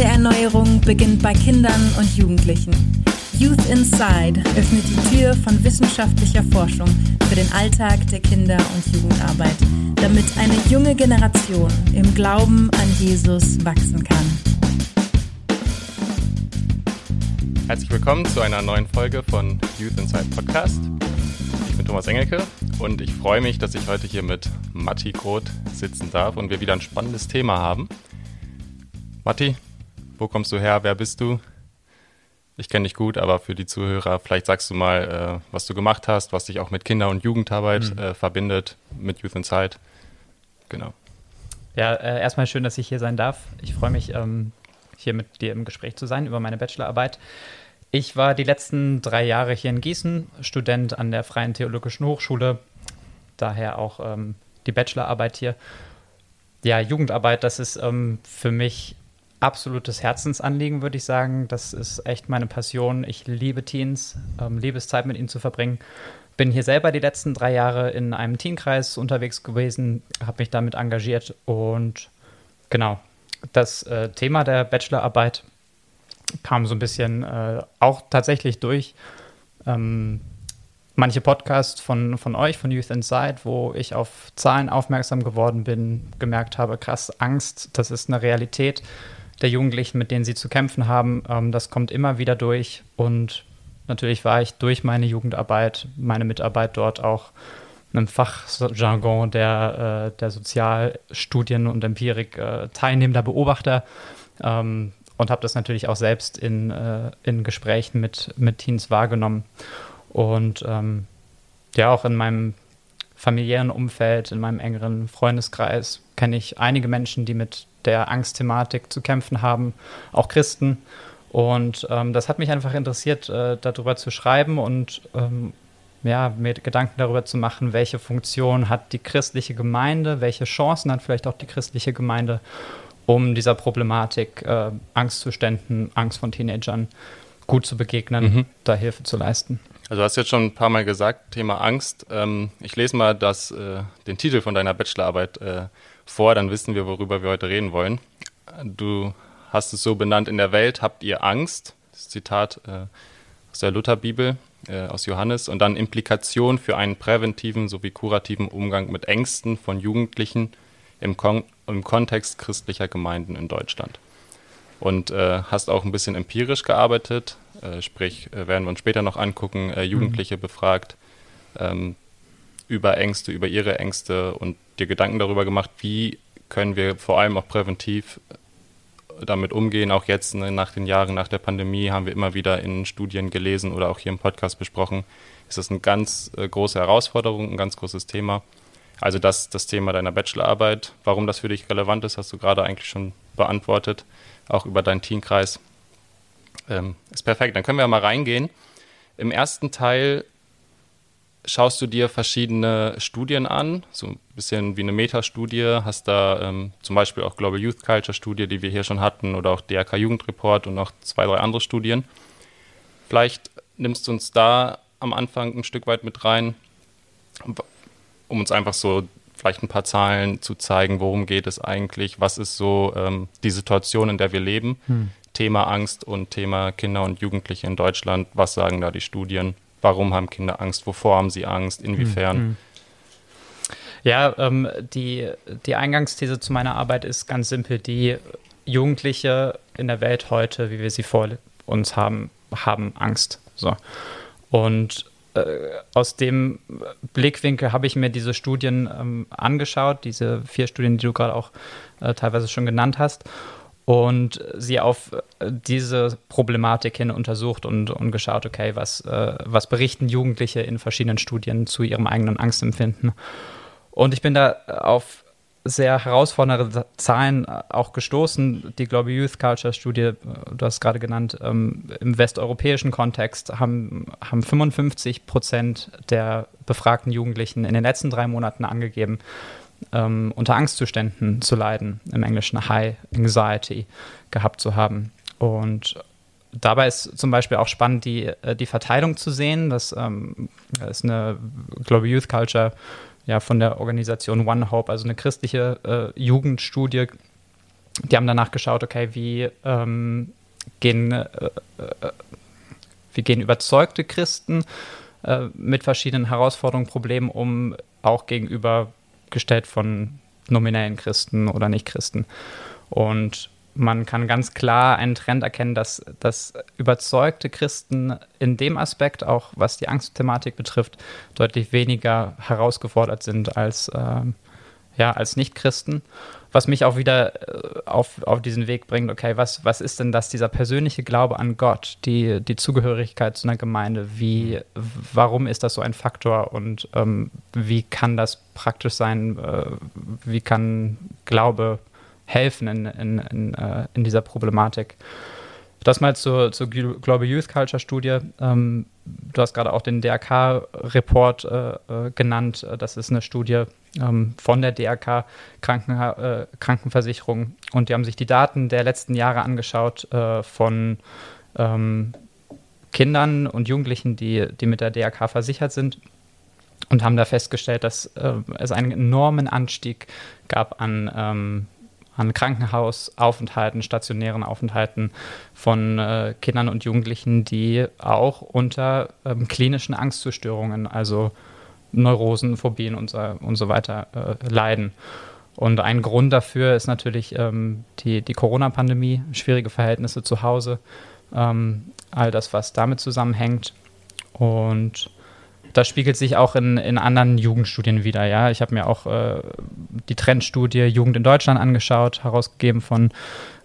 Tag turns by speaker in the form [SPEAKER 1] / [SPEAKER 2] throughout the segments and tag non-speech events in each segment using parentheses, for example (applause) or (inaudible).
[SPEAKER 1] der Erneuerung beginnt bei Kindern und Jugendlichen. Youth Inside öffnet die Tür von wissenschaftlicher Forschung für den Alltag der Kinder- und Jugendarbeit, damit eine junge Generation im Glauben an Jesus wachsen kann.
[SPEAKER 2] Herzlich willkommen zu einer neuen Folge von Youth Inside Podcast. Ich bin Thomas Engelke und ich freue mich, dass ich heute hier mit Matti Groth sitzen darf und wir wieder ein spannendes Thema haben. Matti, wo kommst du her? Wer bist du? Ich kenne dich gut, aber für die Zuhörer, vielleicht sagst du mal, äh, was du gemacht hast, was dich auch mit Kinder- und Jugendarbeit mhm. äh, verbindet, mit Youth Inside. Genau.
[SPEAKER 3] Ja, äh, erstmal schön, dass ich hier sein darf. Ich freue mich, ähm, hier mit dir im Gespräch zu sein über meine Bachelorarbeit. Ich war die letzten drei Jahre hier in Gießen, Student an der Freien Theologischen Hochschule, daher auch ähm, die Bachelorarbeit hier. Ja, Jugendarbeit, das ist ähm, für mich absolutes Herzensanliegen, würde ich sagen. Das ist echt meine Passion. Ich liebe Teens, ähm, liebe es, Zeit mit ihnen zu verbringen. Bin hier selber die letzten drei Jahre in einem Teenkreis unterwegs gewesen, habe mich damit engagiert und genau, das äh, Thema der Bachelorarbeit kam so ein bisschen äh, auch tatsächlich durch ähm, manche Podcasts von, von euch, von Youth Inside, wo ich auf Zahlen aufmerksam geworden bin, gemerkt habe, krass, Angst, das ist eine Realität der Jugendlichen, mit denen sie zu kämpfen haben. Ähm, das kommt immer wieder durch und natürlich war ich durch meine Jugendarbeit, meine Mitarbeit dort auch einem Fachjargon der, äh, der Sozialstudien und Empirik äh, teilnehmender Beobachter ähm, und habe das natürlich auch selbst in, äh, in Gesprächen mit, mit Teens wahrgenommen. Und ähm, ja, auch in meinem familiären Umfeld, in meinem engeren Freundeskreis kenne ich einige Menschen, die mit der Angstthematik zu kämpfen haben, auch Christen. Und ähm, das hat mich einfach interessiert, äh, darüber zu schreiben und ähm, ja, mir Gedanken darüber zu machen, welche Funktion hat die christliche Gemeinde, welche Chancen hat vielleicht auch die christliche Gemeinde, um dieser Problematik äh, Angstzuständen, Angst von Teenagern gut zu begegnen, mhm. da Hilfe zu leisten.
[SPEAKER 2] Also du hast jetzt schon ein paar Mal gesagt, Thema Angst. Ähm, ich lese mal das, äh, den Titel von deiner Bachelorarbeit äh, vor, dann wissen wir, worüber wir heute reden wollen. Du hast es so benannt, in der Welt habt ihr Angst. Das Zitat äh, aus der Lutherbibel äh, aus Johannes und dann Implikation für einen präventiven sowie kurativen Umgang mit Ängsten von Jugendlichen im, Kon im Kontext christlicher Gemeinden in Deutschland. Und äh, hast auch ein bisschen empirisch gearbeitet, äh, sprich, äh, werden wir uns später noch angucken, äh, Jugendliche mhm. befragt ähm, über Ängste, über ihre Ängste und dir Gedanken darüber gemacht, wie können wir vor allem auch präventiv damit umgehen. Auch jetzt ne, nach den Jahren nach der Pandemie haben wir immer wieder in Studien gelesen oder auch hier im Podcast besprochen. Ist das eine ganz äh, große Herausforderung, ein ganz großes Thema. Also das, das Thema deiner Bachelorarbeit, warum das für dich relevant ist, hast du gerade eigentlich schon beantwortet, auch über deinen Teamkreis. Ähm, ist perfekt, dann können wir mal reingehen. Im ersten Teil schaust du dir verschiedene Studien an, so ein bisschen wie eine Metastudie, hast da ähm, zum Beispiel auch Global Youth Culture Studie, die wir hier schon hatten, oder auch DRK Jugendreport und noch zwei, drei andere Studien. Vielleicht nimmst du uns da am Anfang ein Stück weit mit rein, um uns einfach so vielleicht ein paar Zahlen zu zeigen, worum geht es eigentlich, was ist so ähm, die Situation, in der wir leben, hm. Thema Angst und Thema Kinder und Jugendliche in Deutschland, was sagen da die Studien? Warum haben Kinder Angst? Wovor haben sie Angst? Inwiefern? Mhm.
[SPEAKER 3] Ja, ähm, die, die Eingangsthese zu meiner Arbeit ist ganz simpel. Die Jugendliche in der Welt heute, wie wir sie vor uns haben, haben Angst. So. Und äh, aus dem Blickwinkel habe ich mir diese Studien ähm, angeschaut, diese vier Studien, die du gerade auch äh, teilweise schon genannt hast und sie auf äh, diese Problematik hin untersucht und, und geschaut, okay, was, äh, was berichten Jugendliche in verschiedenen Studien zu ihrem eigenen Angstempfinden. Und ich bin da auf sehr herausfordernde Zahlen äh, auch gestoßen. Die Global Youth Culture Studie, äh, du hast es gerade genannt, ähm, im westeuropäischen Kontext haben, haben 55 Prozent der befragten Jugendlichen in den letzten drei Monaten angegeben, ähm, unter Angstzuständen zu leiden, im Englischen High Anxiety gehabt zu haben. Und dabei ist zum Beispiel auch spannend, die, äh, die Verteilung zu sehen. Das ähm, ist eine Global Youth Culture ja, von der Organisation One Hope, also eine christliche äh, Jugendstudie die haben danach geschaut, okay, wie ähm, gehen, äh, äh, wie gehen überzeugte Christen äh, mit verschiedenen Herausforderungen, Problemen um, auch gegenübergestellt von nominellen Christen oder Nicht-Christen. Und man kann ganz klar einen Trend erkennen, dass, dass überzeugte Christen in dem Aspekt, auch was die Angstthematik betrifft, deutlich weniger herausgefordert sind als, äh, ja, als Nicht-Christen. Was mich auch wieder äh, auf, auf diesen Weg bringt, okay, was, was ist denn das, dieser persönliche Glaube an Gott, die, die Zugehörigkeit zu einer Gemeinde, wie, warum ist das so ein Faktor und ähm, wie kann das praktisch sein, äh, wie kann Glaube helfen in, in, in, äh, in dieser Problematik. Das mal zur, zur Global Youth Culture Studie. Ähm, du hast gerade auch den DRK-Report äh, äh, genannt. Das ist eine Studie ähm, von der DRK Kranken, äh, Krankenversicherung. Und die haben sich die Daten der letzten Jahre angeschaut äh, von ähm, Kindern und Jugendlichen, die, die mit der DRK versichert sind. Und haben da festgestellt, dass äh, es einen enormen Anstieg gab an ähm, an Krankenhausaufenthalten, stationären Aufenthalten von äh, Kindern und Jugendlichen, die auch unter ähm, klinischen Angstzustörungen, also Neurosen, Phobien und so, und so weiter äh, leiden. Und ein Grund dafür ist natürlich ähm, die, die Corona-Pandemie, schwierige Verhältnisse zu Hause, ähm, all das, was damit zusammenhängt. Und das spiegelt sich auch in, in anderen Jugendstudien wieder. Ja, ich habe mir auch äh, die Trendstudie Jugend in Deutschland angeschaut, herausgegeben von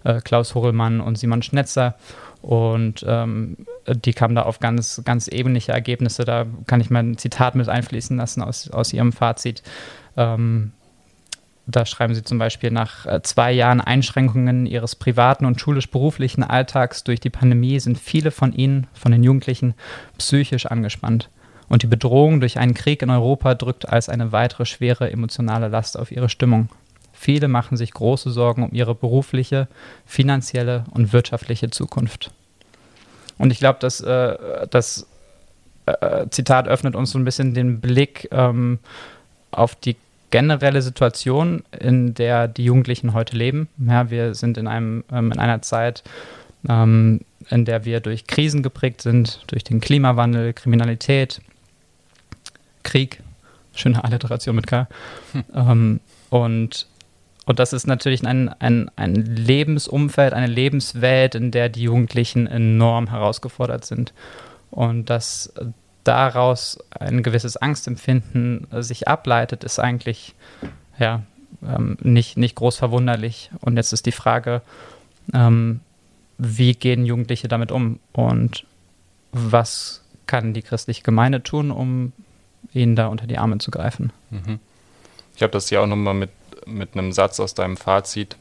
[SPEAKER 3] äh, Klaus Horelmann und Simon Schnetzer. Und ähm, die kamen da auf ganz, ganz ähnliche Ergebnisse. Da kann ich mal ein Zitat mit einfließen lassen aus, aus ihrem Fazit. Ähm, da schreiben sie zum Beispiel, nach äh, zwei Jahren Einschränkungen ihres privaten und schulisch-beruflichen Alltags durch die Pandemie sind viele von ihnen, von den Jugendlichen, psychisch angespannt und die Bedrohung durch einen Krieg in Europa drückt als eine weitere schwere emotionale Last auf ihre Stimmung. Viele machen sich große Sorgen um ihre berufliche, finanzielle und wirtschaftliche Zukunft. Und ich glaube, dass äh, das äh, Zitat öffnet uns so ein bisschen den Blick ähm, auf die generelle Situation, in der die Jugendlichen heute leben. Ja, wir sind in, einem, ähm, in einer Zeit, ähm, in der wir durch Krisen geprägt sind, durch den Klimawandel, Kriminalität, Krieg. Schöne Alliteration mit K. Hm. Ähm, und, und das ist natürlich ein, ein, ein Lebensumfeld, eine Lebenswelt, in der die Jugendlichen enorm herausgefordert sind. Und dass daraus ein gewisses Angstempfinden sich ableitet, ist eigentlich ja, ähm, nicht, nicht groß verwunderlich. Und jetzt ist die Frage, ähm, wie gehen Jugendliche damit um und was kann die christliche Gemeinde tun, um ihnen da unter die Arme zu greifen. Mhm.
[SPEAKER 2] Ich habe das hier auch nochmal mit, mit einem Satz aus deinem Fazit.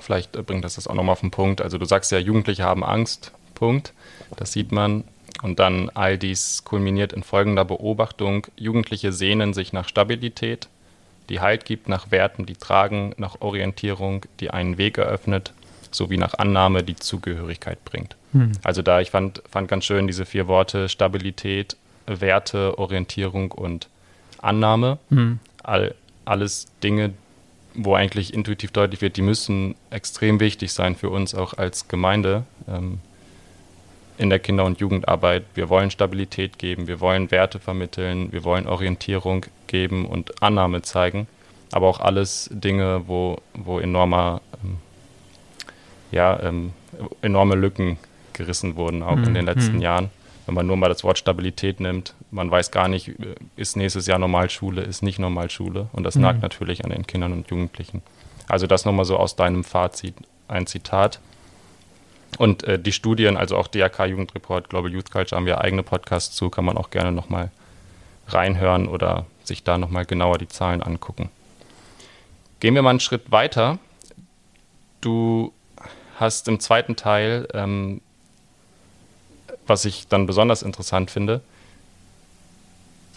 [SPEAKER 2] Vielleicht bringt das das auch nochmal auf den Punkt. Also du sagst ja, Jugendliche haben Angst, Punkt. Das sieht man. Und dann all dies kulminiert in folgender Beobachtung. Jugendliche sehnen sich nach Stabilität, die Halt gibt, nach Werten, die tragen, nach Orientierung, die einen Weg eröffnet, sowie nach Annahme, die Zugehörigkeit bringt. Hm. Also da, ich fand, fand ganz schön diese vier Worte Stabilität, Werte, Orientierung und Annahme. Mhm. All, alles Dinge, wo eigentlich intuitiv deutlich wird, die müssen extrem wichtig sein für uns auch als Gemeinde ähm, in der Kinder- und Jugendarbeit. Wir wollen Stabilität geben, wir wollen Werte vermitteln, wir wollen Orientierung geben und Annahme zeigen, aber auch alles Dinge, wo, wo enormer, ähm, ja, ähm, enorme Lücken gerissen wurden, auch mhm. in den letzten mhm. Jahren wenn man nur mal das Wort Stabilität nimmt, man weiß gar nicht, ist nächstes Jahr Normalschule, ist nicht Normalschule. Und das mhm. nagt natürlich an den Kindern und Jugendlichen. Also das nochmal so aus deinem Fazit ein Zitat. Und äh, die Studien, also auch DRK Jugendreport, Global Youth Culture, haben wir eigene Podcasts zu, kann man auch gerne nochmal reinhören oder sich da nochmal genauer die Zahlen angucken. Gehen wir mal einen Schritt weiter. Du hast im zweiten Teil ähm, was ich dann besonders interessant finde,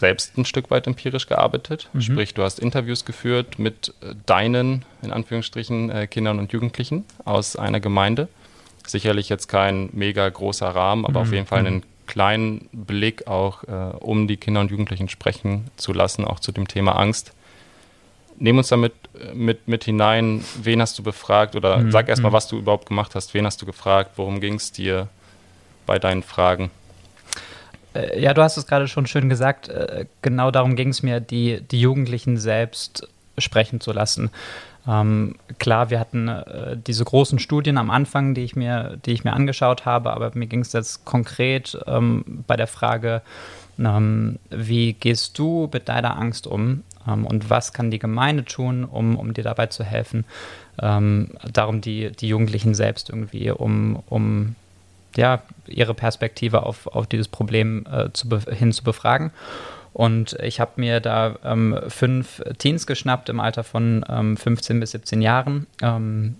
[SPEAKER 2] selbst ein Stück weit empirisch gearbeitet. Mhm. Sprich, du hast Interviews geführt mit äh, deinen, in Anführungsstrichen, äh, Kindern und Jugendlichen aus einer Gemeinde. Sicherlich jetzt kein mega großer Rahmen, aber mhm. auf jeden Fall einen kleinen Blick auch, äh, um die Kinder und Jugendlichen sprechen zu lassen, auch zu dem Thema Angst. Nehm uns damit mit, mit hinein, wen hast du befragt oder mhm. sag erstmal, mhm. was du überhaupt gemacht hast, wen hast du gefragt, worum ging es dir bei deinen Fragen?
[SPEAKER 3] Äh, ja, du hast es gerade schon schön gesagt, äh, genau darum ging es mir, die, die Jugendlichen selbst sprechen zu lassen. Ähm, klar, wir hatten äh, diese großen Studien am Anfang, die ich mir, die ich mir angeschaut habe, aber mir ging es jetzt konkret ähm, bei der Frage, ähm, wie gehst du mit deiner Angst um ähm, und was kann die Gemeinde tun, um, um dir dabei zu helfen? Ähm, darum die, die Jugendlichen selbst irgendwie, um, um ja, ihre Perspektive auf, auf dieses Problem äh, zu hin zu befragen. Und ich habe mir da ähm, fünf Teens geschnappt im Alter von ähm, 15 bis 17 Jahren. Ähm,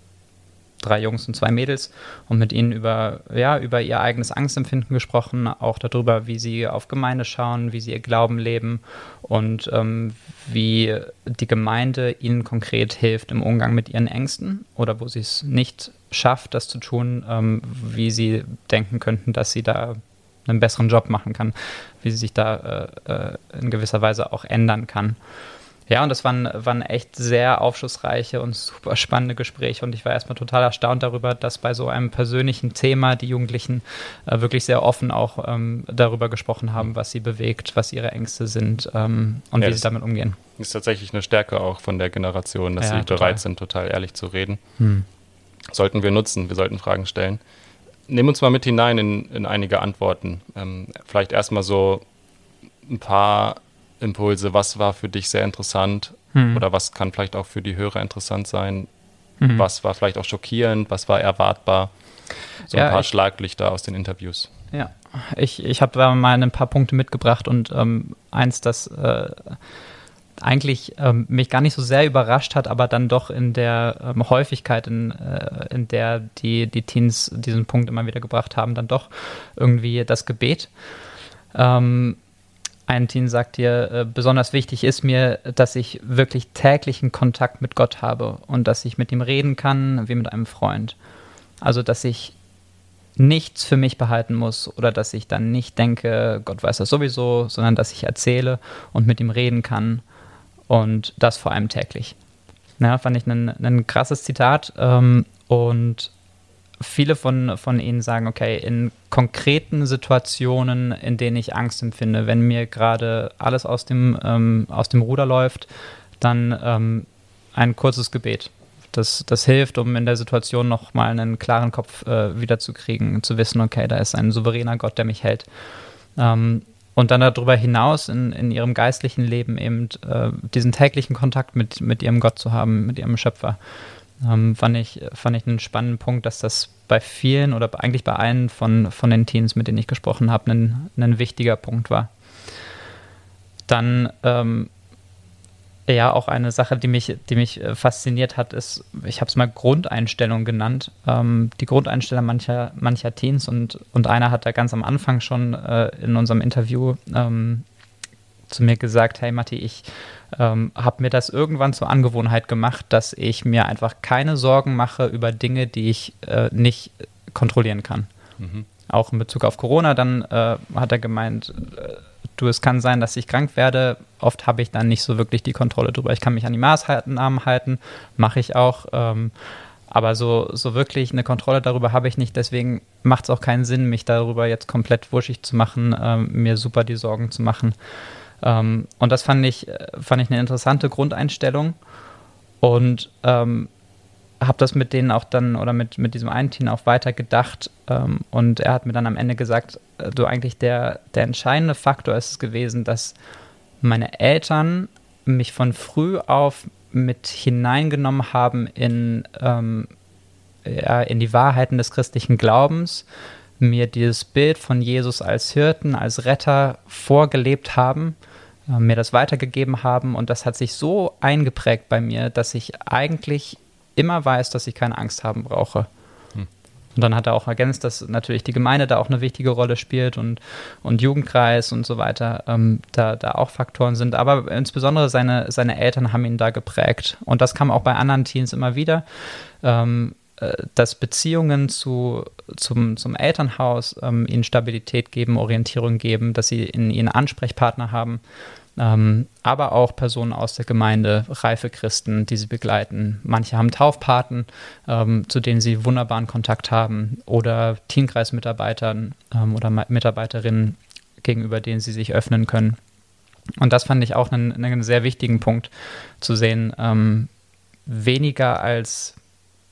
[SPEAKER 3] drei Jungs und zwei Mädels und mit ihnen über, ja, über ihr eigenes Angstempfinden gesprochen, auch darüber, wie sie auf Gemeinde schauen, wie sie ihr Glauben leben und ähm, wie die Gemeinde ihnen konkret hilft im Umgang mit ihren Ängsten oder wo sie es nicht schafft, das zu tun, ähm, wie sie denken könnten, dass sie da einen besseren Job machen kann, wie sie sich da äh, äh, in gewisser Weise auch ändern kann. Ja, und das waren, waren echt sehr aufschlussreiche und super spannende Gespräche. Und ich war erstmal total erstaunt darüber, dass bei so einem persönlichen Thema die Jugendlichen äh, wirklich sehr offen auch ähm, darüber gesprochen haben, was sie bewegt, was ihre Ängste sind ähm, und ja, wie sie damit umgehen.
[SPEAKER 2] Ist tatsächlich eine Stärke auch von der Generation, dass ja, sie total. bereit sind, total ehrlich zu reden. Hm. Sollten wir nutzen, wir sollten Fragen stellen. Nimm uns mal mit hinein in, in einige Antworten. Ähm, vielleicht erstmal so ein paar Impulse. Was war für dich sehr interessant hm. oder was kann vielleicht auch für die Hörer interessant sein? Mhm. Was war vielleicht auch schockierend? Was war erwartbar? So ein ja, paar ich, Schlaglichter aus den Interviews.
[SPEAKER 3] Ja, ich, ich habe da mal ein paar Punkte mitgebracht und ähm, eins, das äh, eigentlich ähm, mich gar nicht so sehr überrascht hat, aber dann doch in der ähm, Häufigkeit, in, äh, in der die, die Teens diesen Punkt immer wieder gebracht haben, dann doch irgendwie das Gebet. Ähm, ein Teen sagt dir, äh, besonders wichtig ist mir, dass ich wirklich täglichen Kontakt mit Gott habe und dass ich mit ihm reden kann, wie mit einem Freund. Also, dass ich nichts für mich behalten muss oder dass ich dann nicht denke, Gott weiß das sowieso, sondern dass ich erzähle und mit ihm reden kann und das vor allem täglich. Ja, fand ich ein, krasses Zitat. Ähm, und viele von, von Ihnen sagen, okay, in konkreten Situationen, in denen ich Angst empfinde, wenn mir gerade alles aus dem, ähm, aus dem Ruder läuft, dann ähm, ein kurzes Gebet. Das, das hilft, um in der Situation nochmal einen klaren Kopf äh, wiederzukriegen, zu wissen, okay, da ist ein souveräner Gott, der mich hält. Ähm, und dann darüber hinaus in, in ihrem geistlichen Leben eben äh, diesen täglichen Kontakt mit, mit ihrem Gott zu haben, mit ihrem Schöpfer. Ähm, fand, ich, fand ich einen spannenden Punkt, dass das bei vielen oder eigentlich bei allen von, von den Teens, mit denen ich gesprochen habe, ein, ein wichtiger Punkt war. Dann ähm, ja, auch eine Sache, die mich, die mich äh, fasziniert hat, ist, ich habe es mal Grundeinstellung genannt. Ähm, die Grundeinstellung mancher, mancher Teens und, und einer hat da ganz am Anfang schon äh, in unserem Interview ähm, zu mir gesagt, hey Matti, ich ähm, habe mir das irgendwann zur Angewohnheit gemacht, dass ich mir einfach keine Sorgen mache über Dinge, die ich äh, nicht kontrollieren kann. Mhm. Auch in Bezug auf Corona, dann äh, hat er gemeint, äh, du, es kann sein, dass ich krank werde. Oft habe ich dann nicht so wirklich die Kontrolle drüber. Ich kann mich an die Maßnahmen halten, mache ich auch. Ähm, aber so, so wirklich eine Kontrolle darüber habe ich nicht. Deswegen macht es auch keinen Sinn, mich darüber jetzt komplett wuschig zu machen, ähm, mir super die Sorgen zu machen. Ähm, und das fand ich, äh, fand ich eine interessante Grundeinstellung. Und ähm, habe das mit denen auch dann oder mit, mit diesem einen Team auch weiter gedacht. Ähm, und er hat mir dann am Ende gesagt, äh, du eigentlich der, der entscheidende Faktor ist es gewesen, dass meine Eltern mich von früh auf mit hineingenommen haben in, ähm, ja, in die Wahrheiten des christlichen Glaubens, mir dieses Bild von Jesus als Hirten, als Retter vorgelebt haben, mir das weitergegeben haben und das hat sich so eingeprägt bei mir, dass ich eigentlich immer weiß, dass ich keine Angst haben brauche. Hm. Und dann hat er auch ergänzt, dass natürlich die Gemeinde da auch eine wichtige Rolle spielt und, und Jugendkreis und so weiter, ähm, da, da auch Faktoren sind. Aber insbesondere seine, seine Eltern haben ihn da geprägt. Und das kam auch bei anderen Teens immer wieder, ähm, äh, dass Beziehungen zu, zum, zum Elternhaus ähm, ihnen Stabilität geben, Orientierung geben, dass sie in ihnen Ansprechpartner haben. ähm, aber auch Personen aus der Gemeinde, reife Christen, die sie begleiten. Manche haben Taufpaten, ähm, zu denen sie wunderbaren Kontakt haben, oder Teamkreismitarbeitern ähm, oder Mitarbeiterinnen, gegenüber denen sie sich öffnen können. Und das fand ich auch einen, einen sehr wichtigen Punkt zu sehen. Ähm, weniger als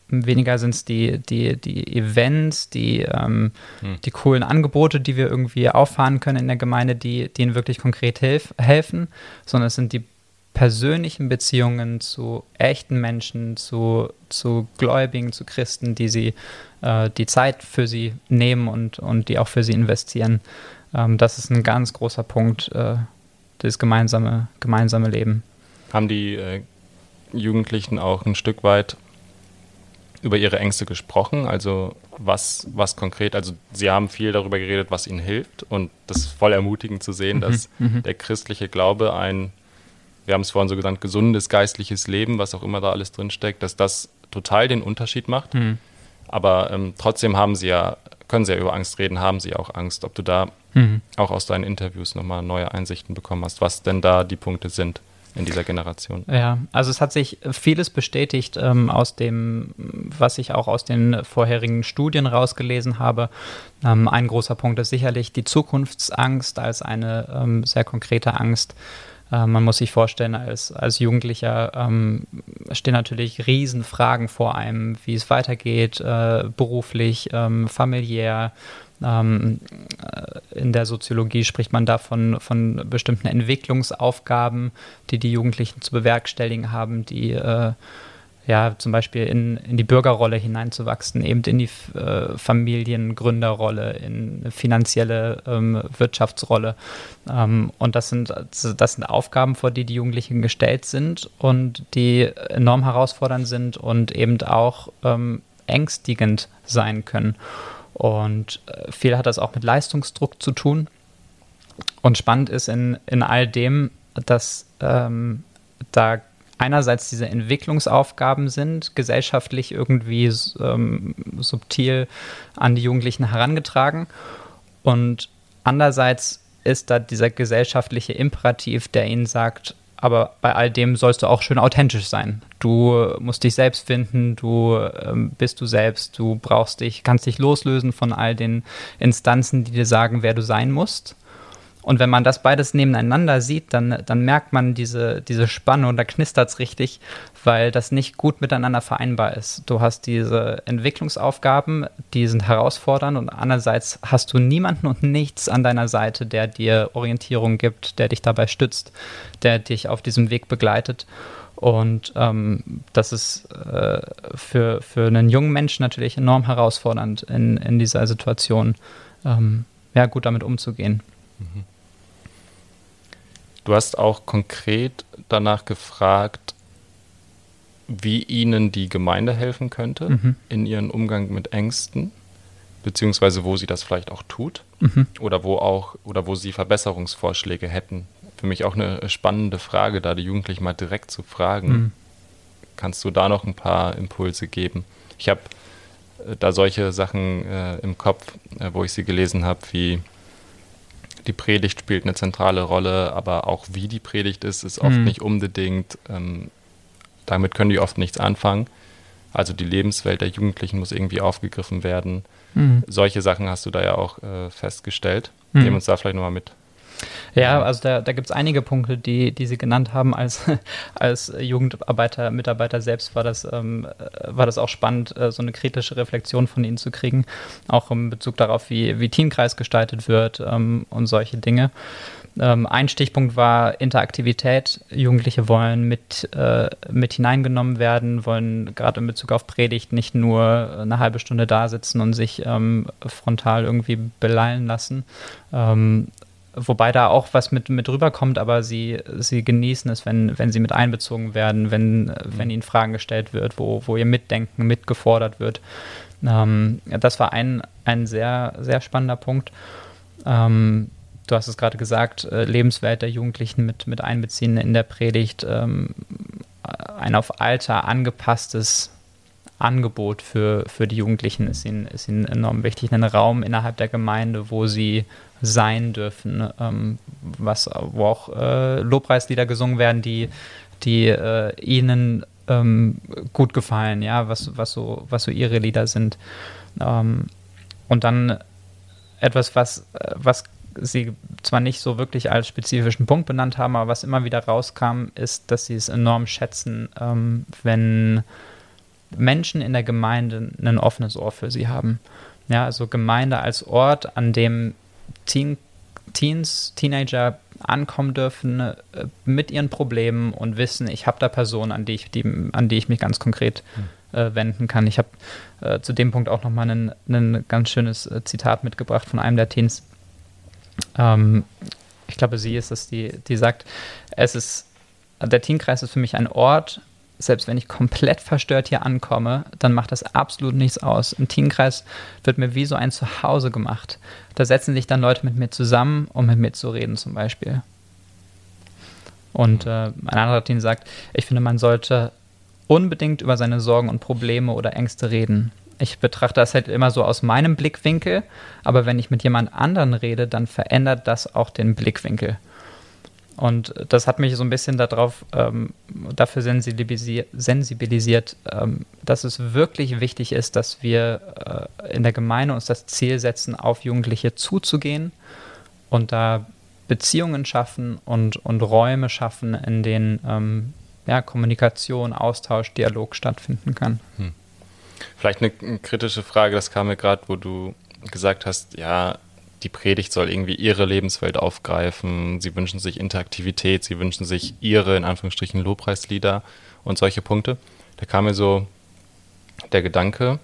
[SPEAKER 3] weniger sind es die, die, die Events, die, ähm, hm. die coolen Angebote, die wir irgendwie auffahren können in der Gemeinde, die, ihnen wirklich konkret hilf, helfen, sondern es sind die persönlichen Beziehungen zu echten Menschen, zu, zu Gläubigen, zu Christen, die sie äh, die Zeit für sie nehmen und, und die auch für sie investieren. Ähm, das ist ein ganz großer Punkt, äh, das gemeinsame, gemeinsame Leben.
[SPEAKER 2] Haben die äh, Jugendlichen auch ein Stück weit über ihre Ängste gesprochen? Also was, was konkret, also sie haben viel darüber geredet, was ihnen hilft und das ist voll ermutigend zu sehen, mhm, dass mhm. der christliche Glaube ein, wir haben es vorhin so gesagt, gesundes geistliches Leben, was auch immer da alles drinsteckt, dass das total den Unterschied macht. Mhm. Aber ähm, trotzdem haben sie ja, können sie ja über Angst reden, haben sie auch Angst, ob du da mhm. auch aus deinen Interviews nochmal neue Einsichten bekommen hast, was denn da die Punkte sind in dieser Generation.
[SPEAKER 3] Ja, also es hat sich vieles bestätigt ähm, aus dem, was ich auch aus den vorherigen Studien rausgelesen habe. Ähm, ein großer Punkt ist sicherlich die Zukunftsangst als eine ähm, sehr konkrete Angst. Äh, man muss sich vorstellen, als, als Jugendlicher ähm, stehen natürlich Riesenfragen vor einem, wie es weitergeht, äh, beruflich, ähm, familiär, ähm, äh, in der Soziologie spricht man da von, von bestimmten Entwicklungsaufgaben, die die Jugendlichen zu bewerkstelligen haben, die äh, ja zum Beispiel in, in die Bürgerrolle hineinzuwachsen, eben in die äh, Familiengründerrolle, in eine finanzielle ähm, Wirtschaftsrolle. Ähm, und das sind, das sind Aufgaben, vor die die Jugendlichen gestellt sind und die enorm herausfordernd sind und eben auch ähm, ängstigend sein können. Und äh, viel hat das auch mit Leistungsdruck zu tun. Und spannend ist in, in all dem, dass ähm, da einerseits diese Entwicklungsaufgaben sind, gesellschaftlich irgendwie ähm, subtil an die Jugendlichen herangetragen. Und andererseits ist da dieser gesellschaftliche Imperativ, der ihnen sagt, aber bei all dem sollst du auch schön authentisch sein. Du musst dich selbst finden, du ähm, bist du selbst, du brauchst dich, kannst dich loslösen von all den Instanzen, die dir sagen, wer du sein musst. Und wenn man das beides nebeneinander sieht, dann, dann merkt man diese, diese Spanne und da knistert es richtig, weil das nicht gut miteinander vereinbar ist. Du hast diese Entwicklungsaufgaben, die sind herausfordernd und andererseits hast du niemanden und nichts an deiner Seite, der dir Orientierung gibt, der dich dabei stützt, der dich auf diesem Weg begleitet. Und ähm, das ist äh, für, für einen jungen Menschen natürlich enorm herausfordernd, in, in dieser Situation ähm, ja, gut damit umzugehen. Mhm.
[SPEAKER 2] Du hast auch konkret danach gefragt, wie ihnen die Gemeinde helfen könnte mhm. in ihrem Umgang mit Ängsten, beziehungsweise wo sie das vielleicht auch tut mhm. oder wo auch oder wo sie Verbesserungsvorschläge hätten. Für mich auch eine spannende Frage, da die Jugendlichen mal direkt zu fragen. Mhm. Kannst du da noch ein paar Impulse geben? Ich habe äh, da solche Sachen äh, im Kopf, äh, wo ich sie gelesen habe, wie die Predigt spielt eine zentrale Rolle, aber auch wie die Predigt ist, ist oft mhm. nicht unbedingt, ähm, damit können die oft nichts anfangen. Also die Lebenswelt der Jugendlichen muss irgendwie aufgegriffen werden. Mhm. Solche Sachen hast du da ja auch äh, festgestellt. Mhm. Nehmen uns da vielleicht nochmal mit.
[SPEAKER 3] Ja, also da, da gibt es einige Punkte, die, die Sie genannt haben. Als, (laughs) als Jugendarbeiter, Mitarbeiter selbst war das, ähm, war das auch spannend, äh, so eine kritische Reflexion von Ihnen zu kriegen, auch in Bezug darauf, wie, wie Teamkreis gestaltet wird ähm, und solche Dinge. Ähm, ein Stichpunkt war Interaktivität. Jugendliche wollen mit, äh, mit hineingenommen werden, wollen gerade in Bezug auf Predigt nicht nur eine halbe Stunde da sitzen und sich ähm, frontal irgendwie belallen lassen, ähm, wobei da auch was mit, mit rüberkommt, aber sie, sie genießen es, wenn, wenn sie mit einbezogen werden, wenn, mhm. wenn ihnen Fragen gestellt wird, wo, wo ihr Mitdenken mitgefordert wird. Ähm, das war ein, ein sehr, sehr spannender Punkt. Ähm, du hast es gerade gesagt, äh, Lebenswelt der Jugendlichen mit, mit einbeziehen in der Predigt, ähm, ein auf Alter angepasstes Angebot für, für die Jugendlichen ist ihnen, ist ihnen enorm wichtig. Einen Raum innerhalb der Gemeinde, wo sie sein dürfen, ähm, was, wo auch äh, Lobpreislieder gesungen werden, die, die äh, ihnen ähm, gut gefallen, ja, was, was, so, was so ihre Lieder sind. Ähm, und dann etwas, was, was sie zwar nicht so wirklich als spezifischen Punkt benannt haben, aber was immer wieder rauskam, ist, dass sie es enorm schätzen, ähm, wenn Menschen in der Gemeinde ein offenes Ohr für sie haben. Ja, also Gemeinde als Ort, an dem Teen, Teens, Teenager ankommen dürfen äh, mit ihren Problemen und wissen, ich habe da Personen, an die ich, die, an die ich mich ganz konkret äh, wenden kann. Ich habe äh, zu dem Punkt auch nochmal ein, ein ganz schönes äh, Zitat mitgebracht von einem der Teens. Ähm, ich glaube, sie ist es, die, die sagt, es ist, der Teenkreis ist für mich ein Ort, selbst wenn ich komplett verstört hier ankomme, dann macht das absolut nichts aus. Im Teenkreis wird mir wie so ein Zuhause gemacht. Da setzen sich dann Leute mit mir zusammen, um mit mir zu reden zum Beispiel. Und äh, ein anderer Teen sagt, ich finde, man sollte unbedingt über seine Sorgen und Probleme oder Ängste reden. Ich betrachte das halt immer so aus meinem Blickwinkel, aber wenn ich mit jemand anderen rede, dann verändert das auch den Blickwinkel. Und das hat mich so ein bisschen darauf, ähm, dafür sensibilisiert, ähm, dass es wirklich wichtig ist, dass wir äh, in der Gemeinde uns das Ziel setzen, auf Jugendliche zuzugehen und da Beziehungen schaffen und, und Räume schaffen, in denen ähm, ja, Kommunikation, Austausch, Dialog stattfinden kann. Hm.
[SPEAKER 2] Vielleicht eine kritische Frage, das kam mir gerade, wo du gesagt hast, ja, die Predigt soll irgendwie ihre Lebenswelt aufgreifen, sie wünschen sich Interaktivität, sie wünschen sich ihre, in Anführungsstrichen, Lobpreislieder und solche Punkte. Da kam mir so der Gedanke,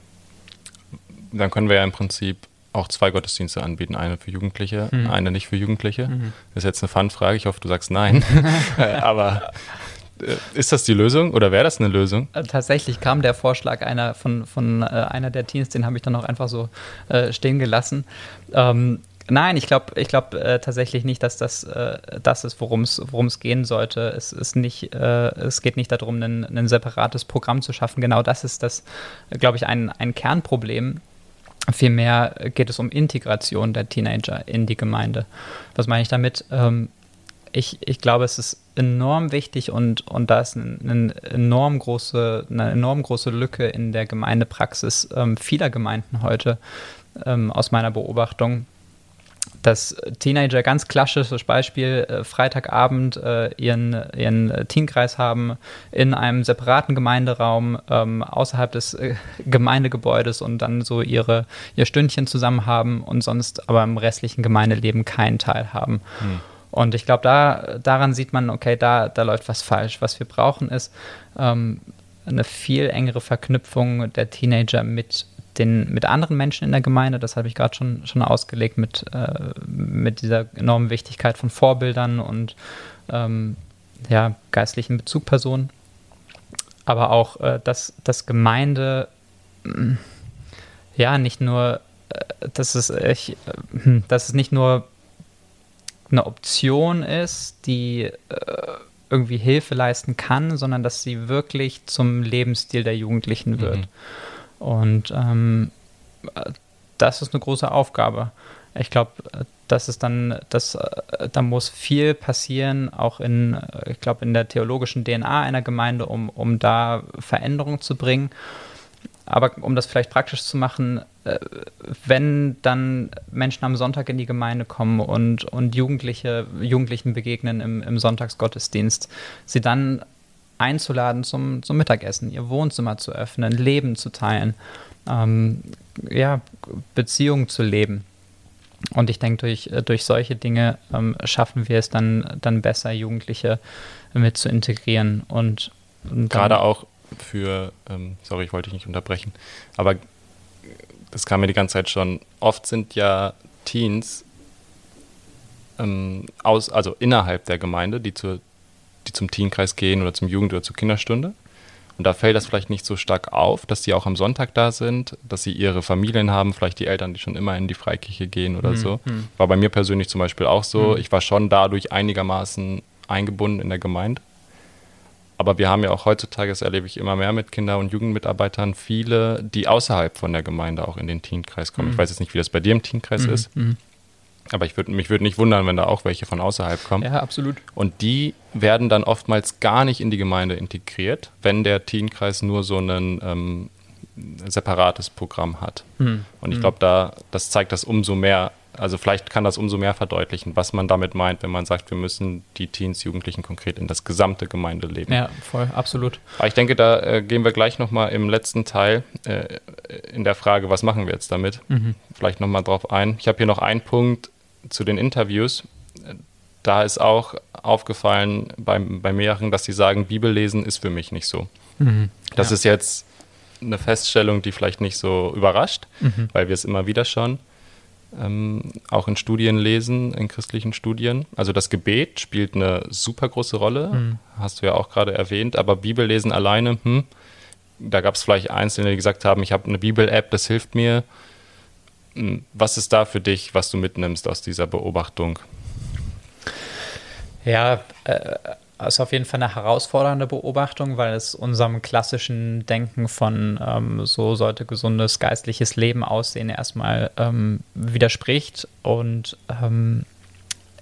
[SPEAKER 2] dann können wir ja im Prinzip auch zwei Gottesdienste anbieten, eine für Jugendliche, mhm. eine nicht für Jugendliche. Mhm. Das ist jetzt eine Fun-Frage, ich hoffe, du sagst nein. (laughs) Aber äh, ist das die Lösung oder wäre das eine Lösung?
[SPEAKER 3] Äh, tatsächlich kam der Vorschlag einer von, von äh, einer der Teams, den habe ich dann auch einfach so äh, stehen gelassen. Ähm, nein, ich glaube ich glaub, äh, tatsächlich nicht, dass das äh, das ist, worum es gehen sollte. Es, ist nicht, es geht nicht darum, ein, ein separates Programm zu schaffen. Genau das ist das, glaube ich, ein, ein Kernproblem. Vielmehr geht es um Integration der Teenager in die Gemeinde. Was meine ich damit? Ähm, ich, ich glaube, es ist enorm wichtig und, und da ist eine, eine, enorm große, eine enorm große Lücke in der Gemeindepraxis ähm, vieler Gemeinden heute ähm, aus meiner Beobachtung. Dass Teenager, ganz klassisches Beispiel, äh, Freitagabend äh, ihren, ihren Teenkreis haben in einem separaten Gemeinderaum ähm, außerhalb des äh, Gemeindegebäudes und dann so ihre, ihr Stündchen zusammen haben und sonst aber im restlichen Gemeindeleben keinen Teil haben. Hm. Und ich glaube, da, daran sieht man, okay, da, da läuft was falsch. Was wir brauchen, ist ähm, eine viel engere Verknüpfung der Teenager mit den, mit anderen Menschen in der Gemeinde, das habe ich gerade schon, schon ausgelegt, mit, äh, mit dieser enormen Wichtigkeit von Vorbildern und ähm, ja, geistlichen Bezugpersonen. Aber auch, äh, dass, dass Gemeinde mm, ja nicht nur, äh, dass, es, ich, äh, hm, dass es nicht nur eine Option ist, die äh, irgendwie Hilfe leisten kann, sondern dass sie wirklich zum Lebensstil der Jugendlichen mhm. wird. Mhm. Und ähm, das ist eine große Aufgabe. Ich glaube, das ist dann, das, äh, da muss viel passieren, auch in, ich glaube, in der theologischen DNA einer Gemeinde, um, um da Veränderungen zu bringen. Aber um das vielleicht praktisch zu machen, äh, wenn dann Menschen am Sonntag in die Gemeinde kommen und, und Jugendliche, Jugendlichen begegnen im, im Sonntagsgottesdienst, sie dann einzuladen zum, zum Mittagessen, ihr Wohnzimmer zu öffnen, Leben zu teilen, ähm, ja, Beziehungen zu leben. Und ich denke, durch, durch solche Dinge ähm, schaffen wir es dann, dann besser, Jugendliche mit zu integrieren. Und,
[SPEAKER 2] und gerade auch für, ähm, sorry, ich wollte dich nicht unterbrechen, aber das kam mir die ganze Zeit schon, oft sind ja Teens ähm, aus, also innerhalb der Gemeinde, die, zur, die zum Teenkreis gehen oder zum Jugend- oder zur Kinderstunde. Und da fällt das vielleicht nicht so stark auf, dass die auch am Sonntag da sind, dass sie ihre Familien haben, vielleicht die Eltern, die schon immer in die Freikirche gehen oder mhm. so. Hm. War bei mir persönlich zum Beispiel auch so. Mhm. Ich war schon dadurch einigermaßen eingebunden in der Gemeinde Aber wir haben ja auch heutzutage, das erlebe ich immer mehr mit Kinder- und Jugendmitarbeitern, viele, die außerhalb von der Gemeinde auch in den Teenkreis kommen. Mhm. Ich weiß jetzt nicht, wie das bei dir im Teenkreis mhm. ist. Mhm. Aber ich würd, mich würde nicht wundern, wenn da auch welche von außerhalb kommen.
[SPEAKER 3] Ja, absolut.
[SPEAKER 2] Und die werden dann oftmals gar nicht in die Gemeinde integriert, wenn der Teenkreis nur so ein ähm, separates Programm hat. Mhm. Und ich glaube, da das zeigt das umso mehr. Also vielleicht kann das umso mehr verdeutlichen, was man damit meint, wenn man sagt, wir müssen die Teens, Jugendlichen konkret in das gesamte Gemeindeleben.
[SPEAKER 3] Ja, voll, absolut.
[SPEAKER 2] Aber ich denke, da äh, gehen wir gleich nochmal im letzten Teil äh, in der Frage, was machen wir jetzt damit, mhm. vielleicht nochmal drauf ein. Ich habe hier noch einen Punkt, zu den Interviews, da ist auch aufgefallen bei, bei mehreren, dass sie sagen, Bibellesen ist für mich nicht so. Mhm, das ja. ist jetzt eine Feststellung, die vielleicht nicht so überrascht, mhm. weil wir es immer wieder schon ähm, auch in Studien lesen, in christlichen Studien. Also das Gebet spielt eine super große Rolle, mhm. hast du ja auch gerade erwähnt, aber Bibellesen alleine, hm, da gab es vielleicht Einzelne, die gesagt haben, ich habe eine Bibel-App, das hilft mir. Hm, was ist da für dich, was du mitnimmst aus dieser Beobachtung?
[SPEAKER 3] Ja, äh, ist auf jeden Fall eine herausfordernde Beobachtung, weil es unserem klassischen Denken von ähm, so sollte gesundes geistliches Leben aussehen erstmal ähm, widerspricht. Und ähm,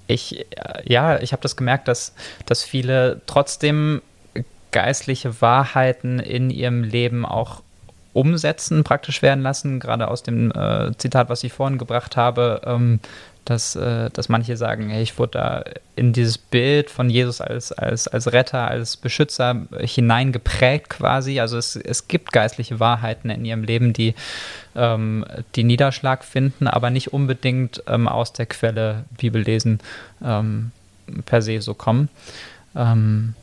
[SPEAKER 3] ich, äh, ja, ich habe das gemerkt, dass, dass viele trotzdem geistliche Wahrheiten in ihrem Leben auch umsetzen, praktisch werden lassen. Gerade aus dem äh, Zitat, was ich vorhin gebracht habe, ähm, dass, äh, dass manche sagen, hey, ich wurde da in dieses Bild von Jesus als, als, als Retter, als Beschützer hineingeprägt quasi. Also es, es gibt geistliche Wahrheiten in ihrem Leben, die, ähm, die Niederschlag finden, aber nicht unbedingt ähm, aus der Quelle Bibellesen ähm, per se so kommen. Ähm,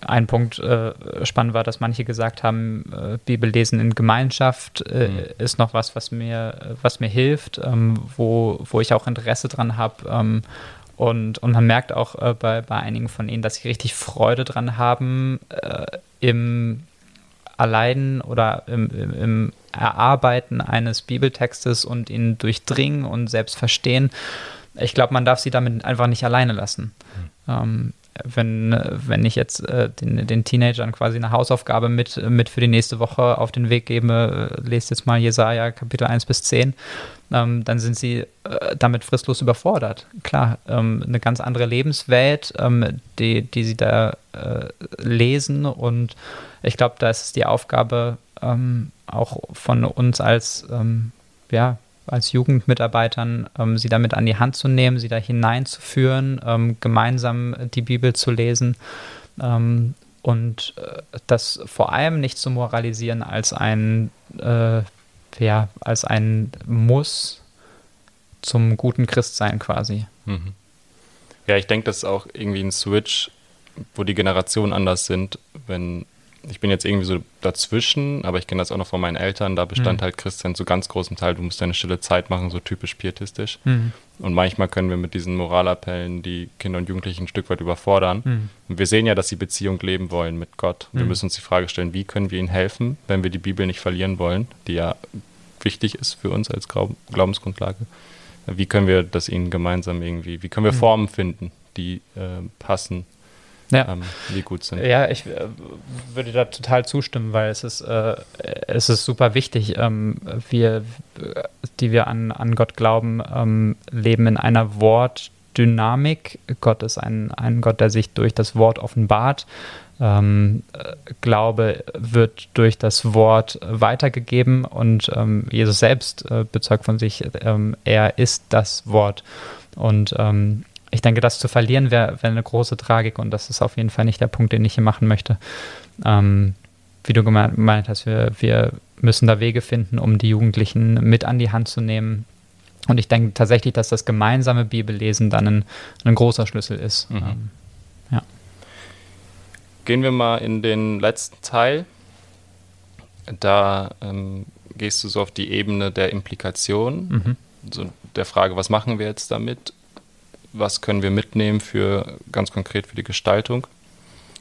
[SPEAKER 3] ein Punkt äh, spannend war, dass manche gesagt haben, äh, Bibellesen in Gemeinschaft äh, mhm. ist noch was, was mir, was mir hilft, ähm, wo, wo ich auch Interesse dran habe. Ähm, und, und man merkt auch äh, bei, bei einigen von ihnen, dass sie richtig Freude dran haben, äh, im Allein oder im, im, im, Erarbeiten eines Bibeltextes und ihn durchdringen und selbst verstehen. Ich glaube, man darf sie damit einfach nicht alleine lassen. Mhm. Ähm, wenn, wenn ich jetzt äh, den, den Teenagern quasi eine Hausaufgabe mit, mit für die nächste Woche auf den Weg gebe, äh, lest jetzt mal Jesaja Kapitel 1 bis 10, ähm, dann sind sie äh, damit fristlos überfordert. Klar, ähm, eine ganz andere Lebenswelt, ähm, die, die sie da äh, lesen und ich glaube, da ist es die Aufgabe ähm, auch von uns als ähm, ja, als Jugendmitarbeitern, ähm, sie damit an die Hand zu nehmen, sie da hineinzuführen, ähm, gemeinsam die Bibel zu lesen ähm, und äh, das vor allem nicht zu moralisieren als ein, äh, ja, als ein Muss zum guten Christsein quasi. Mhm.
[SPEAKER 2] Ja, ich denke, das ist auch irgendwie ein Switch, wo die Generationen anders sind, wenn ich bin jetzt irgendwie so dazwischen, aber ich kenne das auch noch von meinen Eltern. Da bestand mhm. halt Christian zu ganz großem Teil, du musst deine stille Zeit machen, so typisch pietistisch. Mhm. Und manchmal können wir mit diesen Moralappellen die Kinder und Jugendlichen ein Stück weit überfordern. Mhm. Und wir sehen ja, dass sie Beziehung leben wollen mit Gott. Wir mhm. müssen uns die Frage stellen, wie können wir ihnen helfen, wenn wir die Bibel nicht verlieren wollen, die ja wichtig ist für uns als Glaub Glaubensgrundlage. Wie können wir das ihnen gemeinsam irgendwie, wie können wir mhm. Formen finden, die äh, passen ja. ähm, wie gut sind.
[SPEAKER 3] Ja, ich äh, würde da total zustimmen, weil es ist, äh, es ist super wichtig. Ähm, wir, die wir an, an Gott glauben, ähm, leben in einer Wortdynamik. Gott ist ein, ein Gott, der sich durch das Wort offenbart. Ähm, Glaube wird durch das Wort weitergegeben und ähm, Jesus selbst äh, bezeugt von sich, ähm, er ist das Wort. Und ähm, ich denke, das zu verlieren wäre wär eine große Tragik und das ist auf jeden Fall nicht der Punkt, den ich hier machen möchte. Ähm, wie du gemeint hast, wir, wir müssen da Wege finden, um die Jugendlichen mit an die Hand zu nehmen. Und ich denke tatsächlich, dass das gemeinsame Bibellesen dann ein, ein großer Schlüssel ist. Mhm. Ähm, ja.
[SPEAKER 2] Gehen wir mal in den letzten Teil. Da ähm, gehst du so auf die Ebene der Implikation, mhm. so der Frage, was machen wir jetzt damit? Was können wir mitnehmen für ganz konkret für die Gestaltung.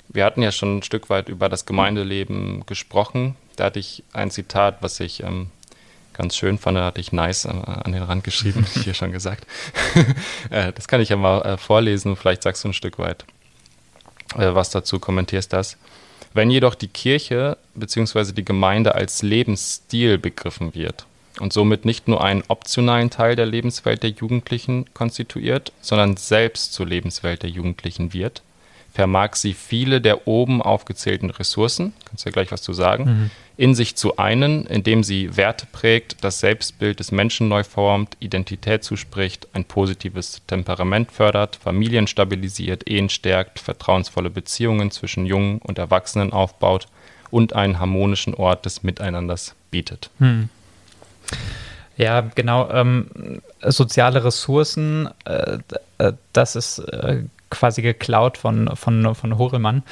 [SPEAKER 2] Wir hatten ja schon ein Stück weit über das Gemeindeleben gesprochen. Da hatte ich ein Zitat, was ich ähm, ganz schön fand, da hatte ich nice äh, an den Rand geschrieben, (laughs) hier schon gesagt. (laughs) äh, das kann ich ja mal äh, vorlesen, vielleicht sagst du ein Stück weit, äh, was dazu, kommentierst das. Wenn jedoch die Kirche bzw. die Gemeinde als Lebensstil begriffen wird und somit nicht nur einen optionalen Teil der Lebenswelt der Jugendlichen konstituiert, sondern selbst zur Lebenswelt der Jugendlichen wird, vermag sie viele der oben aufgezählten Ressourcen, kannst du ja gleich was zu sagen, mhm. in sich zu einen, indem sie Werte prägt, das Selbstbild des Menschen neu formt, Identität zuspricht, ein positives Temperament fördert, Familien stabilisiert, Ehen stärkt, vertrauensvolle Beziehungen zwischen Jungen und Erwachsenen aufbaut und einen harmonischen Ort des Miteinanders bietet. Mhm.
[SPEAKER 3] Ja, genau. Ähm, soziale Ressourcen, äh, äh, das ist äh, quasi geklaut von, von, von Horelmann,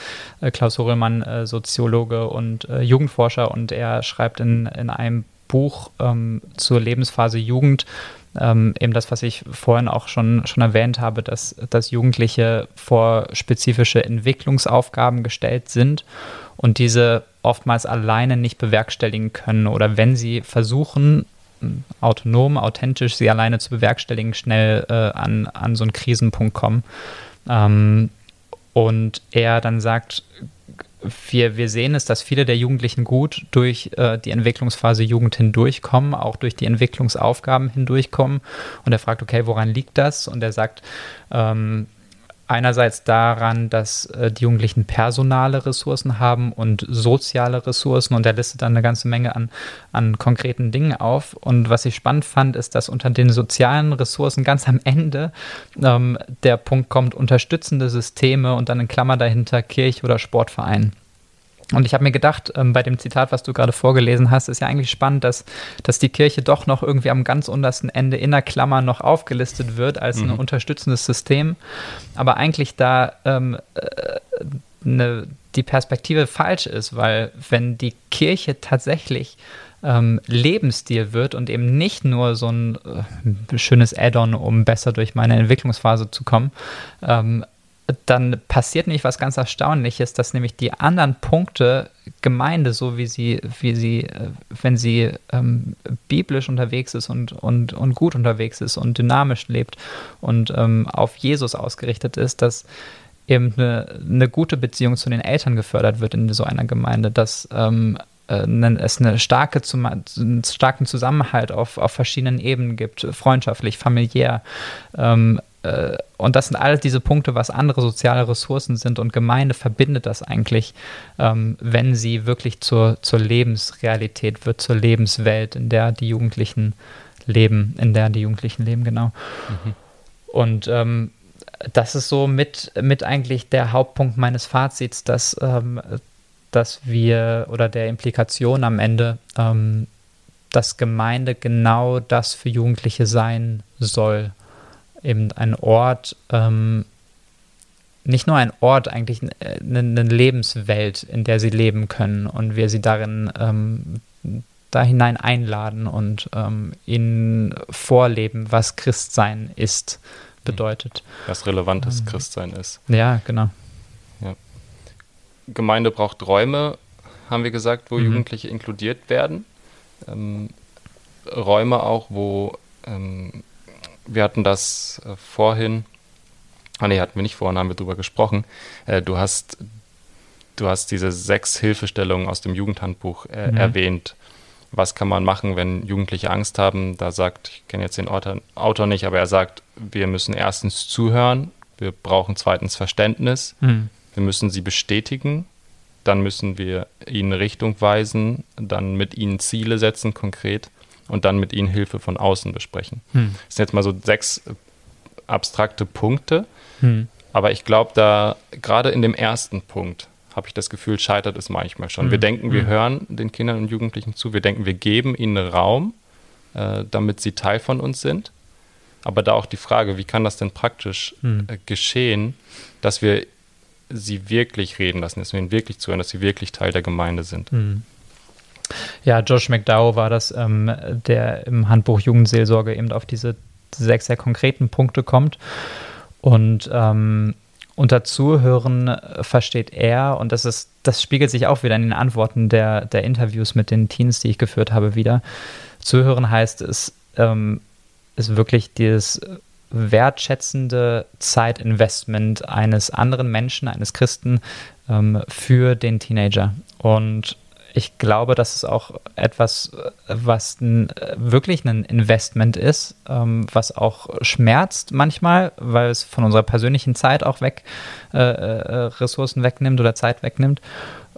[SPEAKER 3] äh, Klaus Horelmann, äh, Soziologe und äh, Jugendforscher. Und er schreibt in, in einem Buch ähm, zur Lebensphase Jugend, ähm, eben das, was ich vorhin auch schon, schon erwähnt habe, dass, dass Jugendliche vor spezifische Entwicklungsaufgaben gestellt sind und diese oftmals alleine nicht bewerkstelligen können oder wenn sie versuchen, autonom, authentisch sie alleine zu bewerkstelligen, schnell äh, an, an so einen Krisenpunkt kommen. Ähm, und er dann sagt, wir, wir sehen es, dass viele der Jugendlichen gut durch äh, die Entwicklungsphase Jugend hindurchkommen, auch durch die Entwicklungsaufgaben hindurchkommen. Und er fragt, okay, woran liegt das? Und er sagt, ähm, einerseits daran, dass äh, die Jugendlichen personale Ressourcen haben und soziale Ressourcen und er listet dann eine ganze Menge an, an konkreten Dingen auf. Und was ich spannend fand, ist, dass unter den sozialen Ressourcen ganz am Ende ähm, der Punkt kommt, unterstützende Systeme und dann in Klammer dahinter Kirche oder Sportverein. Und ich habe mir gedacht, ähm, bei dem Zitat, was du gerade vorgelesen hast, ist ja eigentlich spannend, dass, dass die Kirche doch noch irgendwie am ganz untersten Ende in der Klammer noch aufgelistet wird als mhm. ein unterstützendes System, aber eigentlich da ähm, äh, ne, die Perspektive falsch ist, weil wenn die Kirche tatsächlich ähm, Lebensstil wird und eben nicht nur so ein äh, schönes Add-on, um besser durch meine Entwicklungsphase zu kommen, ähm, dann passiert nämlich was ganz Erstaunliches, dass nämlich die anderen Punkte Gemeinde, so wie sie, wie sie, äh, wenn sie ähm, biblisch unterwegs ist und, und, und gut unterwegs ist und dynamisch lebt und ähm, auf Jesus ausgerichtet ist, dass eben eine, eine, gute Beziehung zu den Eltern gefördert wird in so einer Gemeinde, dass ähm, äh, es eine starke, einen starken Zusammenhalt auf, auf verschiedenen Ebenen gibt, freundschaftlich, familiär, ähm, äh, und das sind all diese Punkte, was andere soziale Ressourcen sind und Gemeinde verbindet das eigentlich, ähm, wenn sie wirklich zur, zur Lebensrealität wird, zur Lebenswelt, in der die Jugendlichen leben, in der die Jugendlichen leben, genau. Mhm. Und ähm, das ist so mit, mit eigentlich der Hauptpunkt meines Fazits, dass, ähm, dass wir oder der Implikation am Ende, ähm, dass Gemeinde genau das für Jugendliche sein soll eben ein Ort, ähm, nicht nur ein Ort, eigentlich eine, eine, Lebenswelt, in der sie leben können und wir sie darin ähm, da hinein einladen und ähm, ihnen vorleben, was Christsein ist, bedeutet.
[SPEAKER 2] Was relevantes ähm, Christsein ist.
[SPEAKER 3] Ja, genau.
[SPEAKER 2] Ja. Gemeinde braucht Räume, haben wir gesagt, wo mhm. Jugendliche inkludiert werden. Ähm, Räume auch, wo ähm, wir hatten das äh, vorhin, ah nee, hatten wir nicht vorhin, haben wir drüber gesprochen. Äh, du hast, du hast diese sechs Hilfestellungen aus dem Jugendhandbuch äh, mhm. erwähnt. Was kann man machen, wenn Jugendliche Angst haben? Da sagt, ich kenne jetzt den Autor, nicht, aber er sagt, wir müssen erstens zuhören, wir brauchen zweitens Verständnis, mhm. wir müssen sie bestätigen, dann müssen wir ihnen Richtung weisen, dann mit ihnen Ziele setzen, konkret und dann mit ihnen Hilfe von außen besprechen. Hm. Das sind jetzt mal so sechs äh, abstrakte Punkte, hm. aber ich glaube, da gerade in dem ersten Punkt habe ich das Gefühl, scheitert es manchmal schon. Hm. Wir denken, wir hm. hören den Kindern und Jugendlichen zu, wir denken, wir geben ihnen Raum, äh, damit sie Teil von uns sind. Aber da auch die Frage, wie kann das denn praktisch hm. äh, geschehen, dass wir sie wirklich reden lassen, dass wir ihnen wirklich zuhören, dass sie wirklich Teil der Gemeinde sind.
[SPEAKER 3] Ja, Josh McDowell war das, ähm, der im Handbuch Jugendseelsorge eben auf diese sechs sehr konkreten Punkte kommt. Und ähm, unter Zuhören versteht er, und das ist, das spiegelt sich auch wieder in den Antworten der, der Interviews mit den Teens, die ich geführt habe, wieder. Zuhören heißt es, ähm, ist wirklich dieses wertschätzende Zeitinvestment eines anderen Menschen, eines Christen ähm, für den Teenager. Und ich glaube, das ist auch etwas, was wirklich ein Investment ist, ähm, was auch schmerzt manchmal, weil es von unserer persönlichen Zeit auch weg äh, äh, Ressourcen wegnimmt oder Zeit wegnimmt.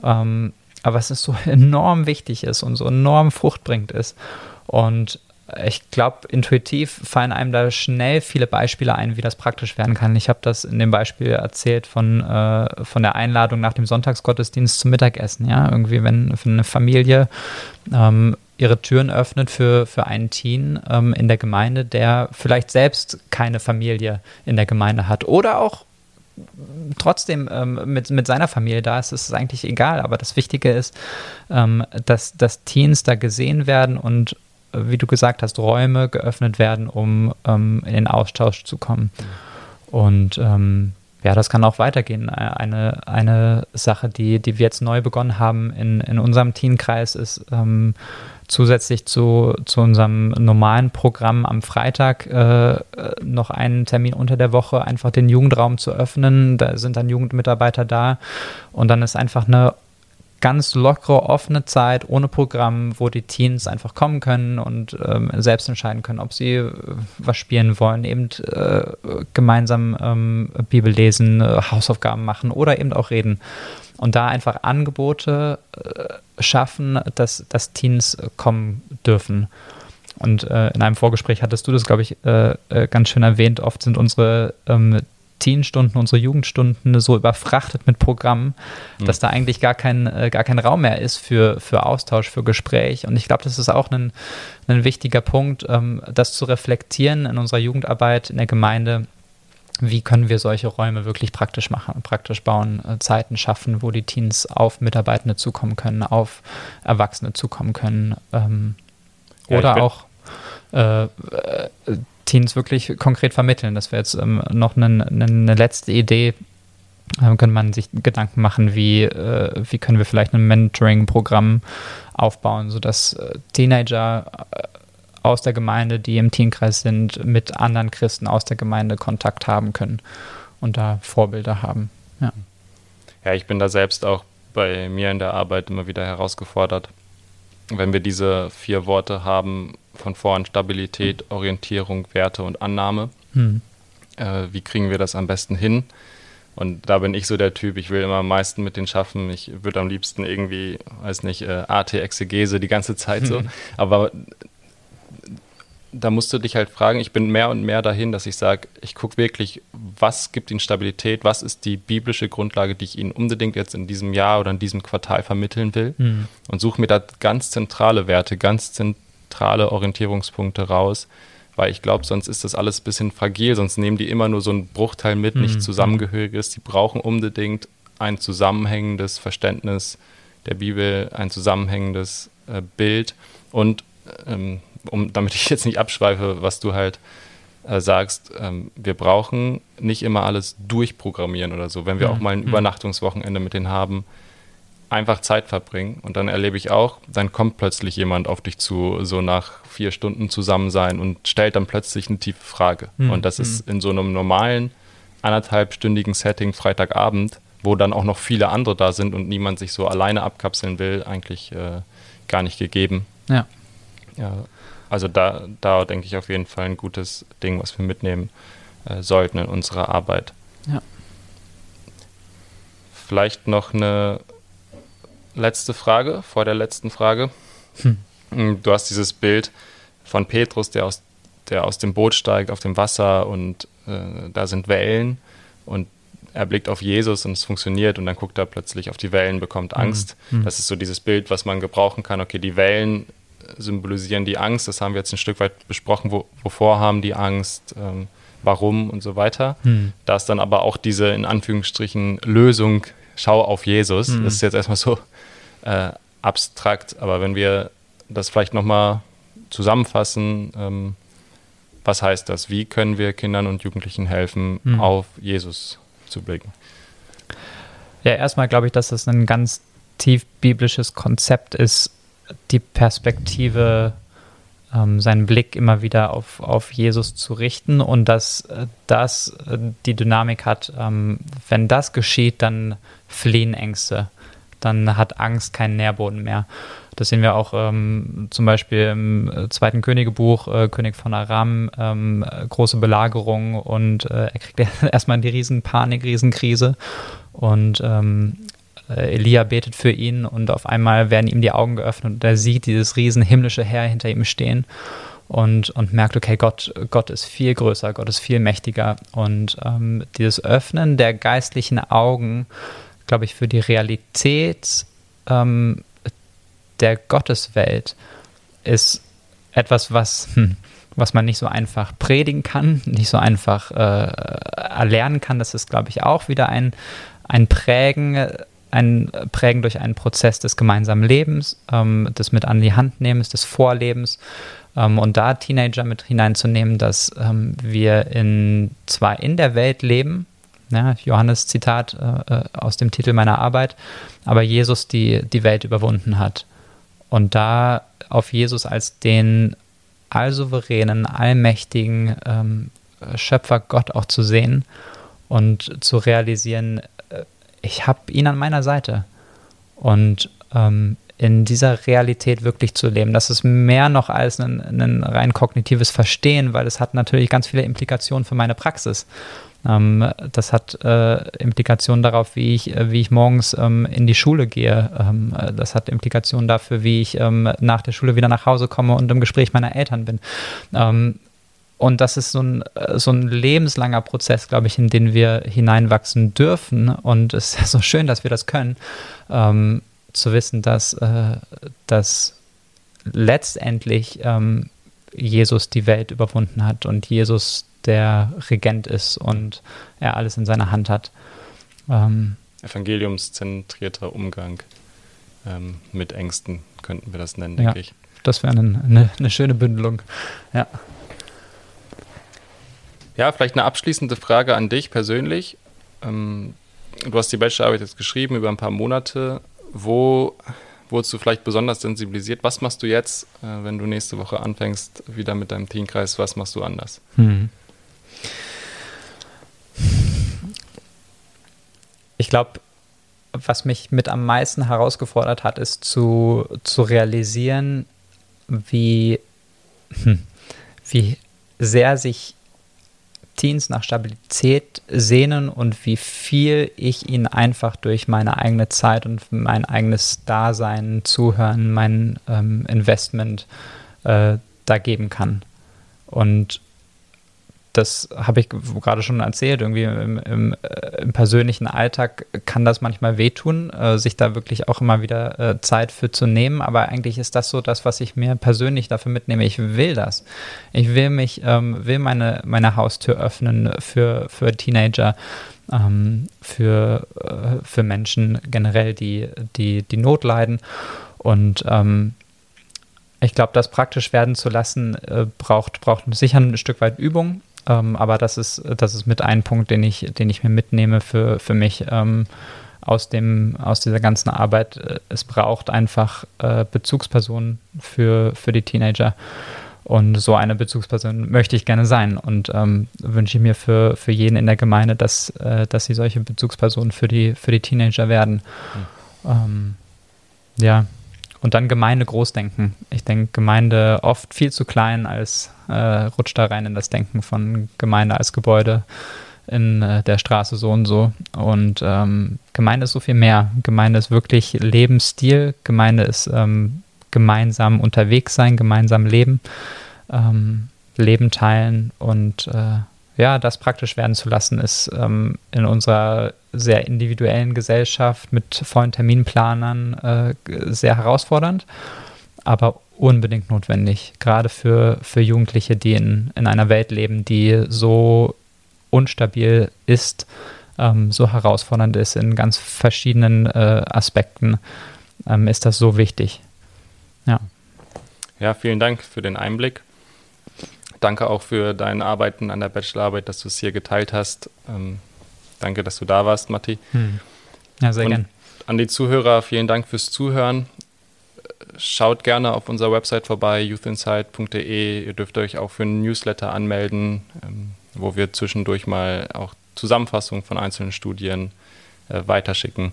[SPEAKER 3] Ähm, aber es ist so (laughs) enorm wichtig ist und so enorm fruchtbringend ist. Und ich glaube, intuitiv fallen einem da schnell viele Beispiele ein, wie das praktisch werden kann. Ich habe das in dem Beispiel erzählt von, äh, von der Einladung nach dem Sonntagsgottesdienst zum Mittagessen. Ja, irgendwie, wenn, eine Familie ähm, ihre Türen öffnet für, für einen Teen ähm, in der Gemeinde, der vielleicht selbst keine Familie in der Gemeinde hat oder auch trotzdem ähm, mit, mit seiner Familie da ist, ist es eigentlich egal. Aber das Wichtige ist, ähm, dass, dass Teens da gesehen werden und wie du gesagt hast, Räume geöffnet werden, um ähm, in den Austausch zu kommen. Und ähm, ja, das kann auch weitergehen. Eine, eine Sache, die, die wir jetzt neu begonnen haben in, in unserem Teenkreis, ist ähm, zusätzlich zu, zu unserem normalen Programm am Freitag äh, noch einen Termin unter der Woche, einfach den Jugendraum zu öffnen. Da sind dann Jugendmitarbeiter da und dann ist einfach eine ganz lockere, offene Zeit ohne Programm, wo die Teens einfach kommen können und ähm, selbst entscheiden können, ob sie äh, was spielen wollen, eben äh, gemeinsam ähm, Bibel lesen, äh, Hausaufgaben machen oder eben auch reden. Und da einfach Angebote äh, schaffen, dass, dass Teens kommen dürfen. Und äh, in einem Vorgespräch hattest du das, glaube ich, äh, ganz schön erwähnt. Oft sind unsere ähm, Teenstunden, unsere Jugendstunden so überfrachtet mit Programmen, mhm. dass da eigentlich gar kein, äh, gar kein Raum mehr ist für, für Austausch, für Gespräch. Und ich glaube, das ist auch ein, ein wichtiger Punkt, ähm, das zu reflektieren in unserer Jugendarbeit in der Gemeinde. Wie können wir solche Räume wirklich praktisch machen, praktisch bauen, äh, Zeiten schaffen, wo die Teens auf Mitarbeitende zukommen können, auf Erwachsene zukommen können ähm, ja, oder auch äh, äh Teens wirklich konkret vermitteln. Das wäre jetzt ähm, noch eine, eine, letzte Idee. Ähm, könnte man sich Gedanken machen, wie, äh, wie können wir vielleicht ein Mentoring-Programm aufbauen, sodass äh, Teenager äh, aus der Gemeinde, die im Teenkreis sind, mit anderen Christen aus der Gemeinde Kontakt haben können und da Vorbilder haben. Ja,
[SPEAKER 2] ja ich bin da selbst auch bei mir in der Arbeit immer wieder herausgefordert, wenn wir diese vier Worte haben, von vorn Stabilität, Orientierung, Werte und Annahme. Hm. Äh, wie kriegen wir das am besten hin? Und da bin ich so der Typ, ich will immer am meisten mit denen schaffen. Ich würde am liebsten irgendwie, weiß nicht, äh, AT-Exegese die ganze Zeit so. Hm. Aber da musst du dich halt fragen, ich bin mehr und mehr dahin, dass ich sage, ich gucke wirklich, was gibt ihnen Stabilität, was ist die biblische Grundlage, die ich ihnen unbedingt jetzt in diesem Jahr oder in diesem Quartal vermitteln will mhm. und suche mir da ganz zentrale Werte, ganz zentrale Orientierungspunkte raus, weil ich glaube, sonst ist das alles ein bisschen fragil, sonst nehmen die immer nur so einen Bruchteil mit, mhm. nicht zusammengehöriges, die brauchen unbedingt ein zusammenhängendes Verständnis der Bibel, ein zusammenhängendes äh, Bild und ähm, um, damit ich jetzt nicht abschweife, was du halt äh, sagst, ähm, wir brauchen nicht immer alles durchprogrammieren oder so. Wenn wir mhm. auch mal ein mhm. Übernachtungswochenende mit denen haben, einfach Zeit verbringen. Und dann erlebe ich auch, dann kommt plötzlich jemand auf dich zu, so nach vier Stunden zusammen sein und stellt dann plötzlich eine tiefe Frage. Mhm. Und das ist mhm. in so einem normalen, anderthalbstündigen Setting Freitagabend, wo dann auch noch viele andere da sind und niemand sich so alleine abkapseln will, eigentlich äh, gar nicht gegeben.
[SPEAKER 3] Ja.
[SPEAKER 2] Ja, also da, da denke ich auf jeden Fall ein gutes Ding, was wir mitnehmen äh, sollten in unserer Arbeit.
[SPEAKER 3] Ja.
[SPEAKER 2] Vielleicht noch eine letzte Frage vor der letzten Frage. Hm. hm. Du hast dieses Bild von Petrus, der aus, der aus dem Boot steigt auf dem Wasser und äh, da sind Wellen und er blickt auf Jesus und es funktioniert und dann guckt er plötzlich auf die Wellen, bekommt hm. Angst. Mhm. Das ist so dieses Bild, was man gebrauchen kann. Okay, die Wellen symbolisieren die Angst. Das haben wir jetzt ein Stück weit besprochen. Wo, wovor haben die Angst? Ähm, warum und so weiter. Hm. Da ist dann aber auch diese in Anführungsstrichen Lösung, schau auf Jesus. Hm. Das ist jetzt erstmal so äh, abstrakt, aber wenn wir das vielleicht nochmal zusammenfassen, ähm, was heißt das? Wie können wir Kindern und Jugendlichen helfen, hm. auf Jesus zu blicken?
[SPEAKER 3] Ja, erstmal glaube ich, dass das ein ganz tief biblisches Konzept ist, die Perspektive ähm, seinen Blick immer wieder auf, auf Jesus zu richten und dass äh, das äh, die Dynamik hat, ähm, wenn das geschieht, dann fliehen Ängste, dann hat Angst keinen Nährboden mehr. Das sehen wir auch ähm, zum Beispiel im äh, zweiten Königebuch, äh, König von Aram, ähm, große Belagerung und äh, er kriegt (laughs) erstmal die Riesenpanik, Riesenkrise und ähm, äh, Elia betet für ihn und auf einmal werden ihm die Augen geöffnet und er sieht dieses riesen himmlische Heer hinter ihm stehen und, und merkt, okay, Gott, Gott ist viel größer, Gott ist viel mächtiger und ähm, dieses Öffnen der geistlichen Augen, glaube ich, für die Realität ähm, der Gotteswelt ist etwas, was, hm, was man nicht so einfach predigen kann, nicht so einfach äh, erlernen kann. Das ist, glaube ich, auch wieder ein, ein Prägen ein Prägen durch einen Prozess des gemeinsamen Lebens, ähm, des mit an die Hand nehmens, des Vorlebens ähm, und da Teenager mit hineinzunehmen, dass ähm, wir in zwar in der Welt leben, ja, Johannes Zitat äh, äh, aus dem Titel meiner Arbeit, aber Jesus die, die Welt überwunden hat. Und da auf Jesus als den allsouveränen, allmächtigen ähm, Schöpfer Gott auch zu sehen und zu realisieren, ich habe ihn an meiner Seite. Und ähm, in dieser Realität wirklich zu leben. Das ist mehr noch als ein, ein, rein kognitives Verstehen, weil es hat natürlich ganz viele Implikationen für meine Praxis. Ähm, das hat äh, Implikationen darauf, wie ich, äh, wie ich morgens ähm, in die Schule gehe. Ähm, äh, das hat Implikationen dafür, wie ich ähm, nach der Schule wieder nach Hause komme und im Gespräch meiner Eltern bin. Und das ist so ein, äh, so ein lebenslanger Prozess, glaube ich, in den wir hineinwachsen dürfen. Und es ist ja (laughs) so schön, dass wir das können, ähm, zu wissen, dass, äh, dass letztendlich ähm, Jesus die Welt überwunden hat und Jesus der Regent ist und er alles in seiner Hand hat.
[SPEAKER 2] Ähm, Evangeliumszentrierter Umgang ähm, mit Ängsten könnten wir das nennen, denke ja, ich.
[SPEAKER 3] Das wäre eine, eine, eine schöne Bündelung. Ja.
[SPEAKER 2] Ja, vielleicht eine abschließende Frage an dich persönlich. Ähm, du hast die Bachelorarbeit jetzt geschrieben über ein paar Monate. Wo wurdest du vielleicht besonders sensibilisiert? Was machst du jetzt, äh, wenn du nächste Woche anfängst, wieder mit deinem Teamkreis? Was machst du anders? Hm.
[SPEAKER 3] Ich glaube, was mich mit am meisten herausgefordert hat, ist zu, zu realisieren, wie, hm, wie sehr sich Teens nach Stabilität sehnen und wie viel ich ihnen einfach durch meine eigene Zeit und mein eigenes Dasein, Zuhören, mein ähm, Investment äh, da geben kann. Und das habe ich gerade schon erzählt, irgendwie im, im, äh, im, persönlichen Alltag kann das manchmal wehtun, äh, sich da wirklich auch immer wieder äh, Zeit für zu nehmen. Aber eigentlich ist das so das, was ich mir persönlich dafür mitnehme. Ich will das. Ich will mich, ähm, will meine, meine Haustür öffnen für, für Teenager, ähm, für, äh, für Menschen generell, die, die, die Not leiden. Und ähm, ich glaube, das praktisch werden zu lassen, äh, braucht, braucht sicher ein Stück weit Übung. Ähm, aber das ist, das ist mit ein Punkt, den ich, den ich mir mitnehme für, für mich ähm, aus, dem, aus dieser ganzen Arbeit. Äh, es braucht einfach äh, Bezugspersonen für, für die Teenager. Und so eine Bezugsperson möchte ich gerne sein und ähm, wünsche ich mir für, für jeden in der Gemeinde, dass, äh, dass sie solche Bezugspersonen für die, für die Teenager werden. Mhm. ja, und dann Gemeinde groß denken. Ich denke, Gemeinde oft viel zu klein als äh, rutscht da rein in das Denken von Gemeinde als Gebäude in äh, der Straße so und so. Und ähm, Gemeinde ist so viel mehr. Gemeinde ist wirklich Lebensstil. Gemeinde ist ähm, gemeinsam unterwegs sein, gemeinsam leben, ähm, Leben teilen und äh, ja, das praktisch werden zu lassen, ist ähm, in unserer sehr individuellen Gesellschaft mit vollen Terminplanern äh, sehr herausfordernd, aber unbedingt notwendig, gerade für, für Jugendliche, die in, in einer Welt leben, die so unstabil ist, ähm, so herausfordernd ist in ganz verschiedenen äh, Aspekten, ähm, ist das so wichtig. Ja.
[SPEAKER 2] Ja, vielen Dank für den Einblick. Danke auch für dein Arbeiten an der Bachelorarbeit, dass du es hier geteilt hast. Ähm, danke, dass du da warst, Matti. Hm.
[SPEAKER 3] Ja, sehr gerne.
[SPEAKER 2] An die Zuhörer, vielen Dank fürs Zuhören. schaut gerne auf unserer Website vorbei, youthinsight.de. Ihr dürft euch auch für einen Newsletter anmelden, ähm, wo wir zwischendurch mal auch Zusammenfassungen von einzelnen Studien äh, weiterschicken.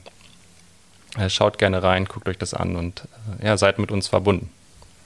[SPEAKER 2] Äh, schaut gerne rein, guckt euch das an und äh, ja, seid mit uns verbunden.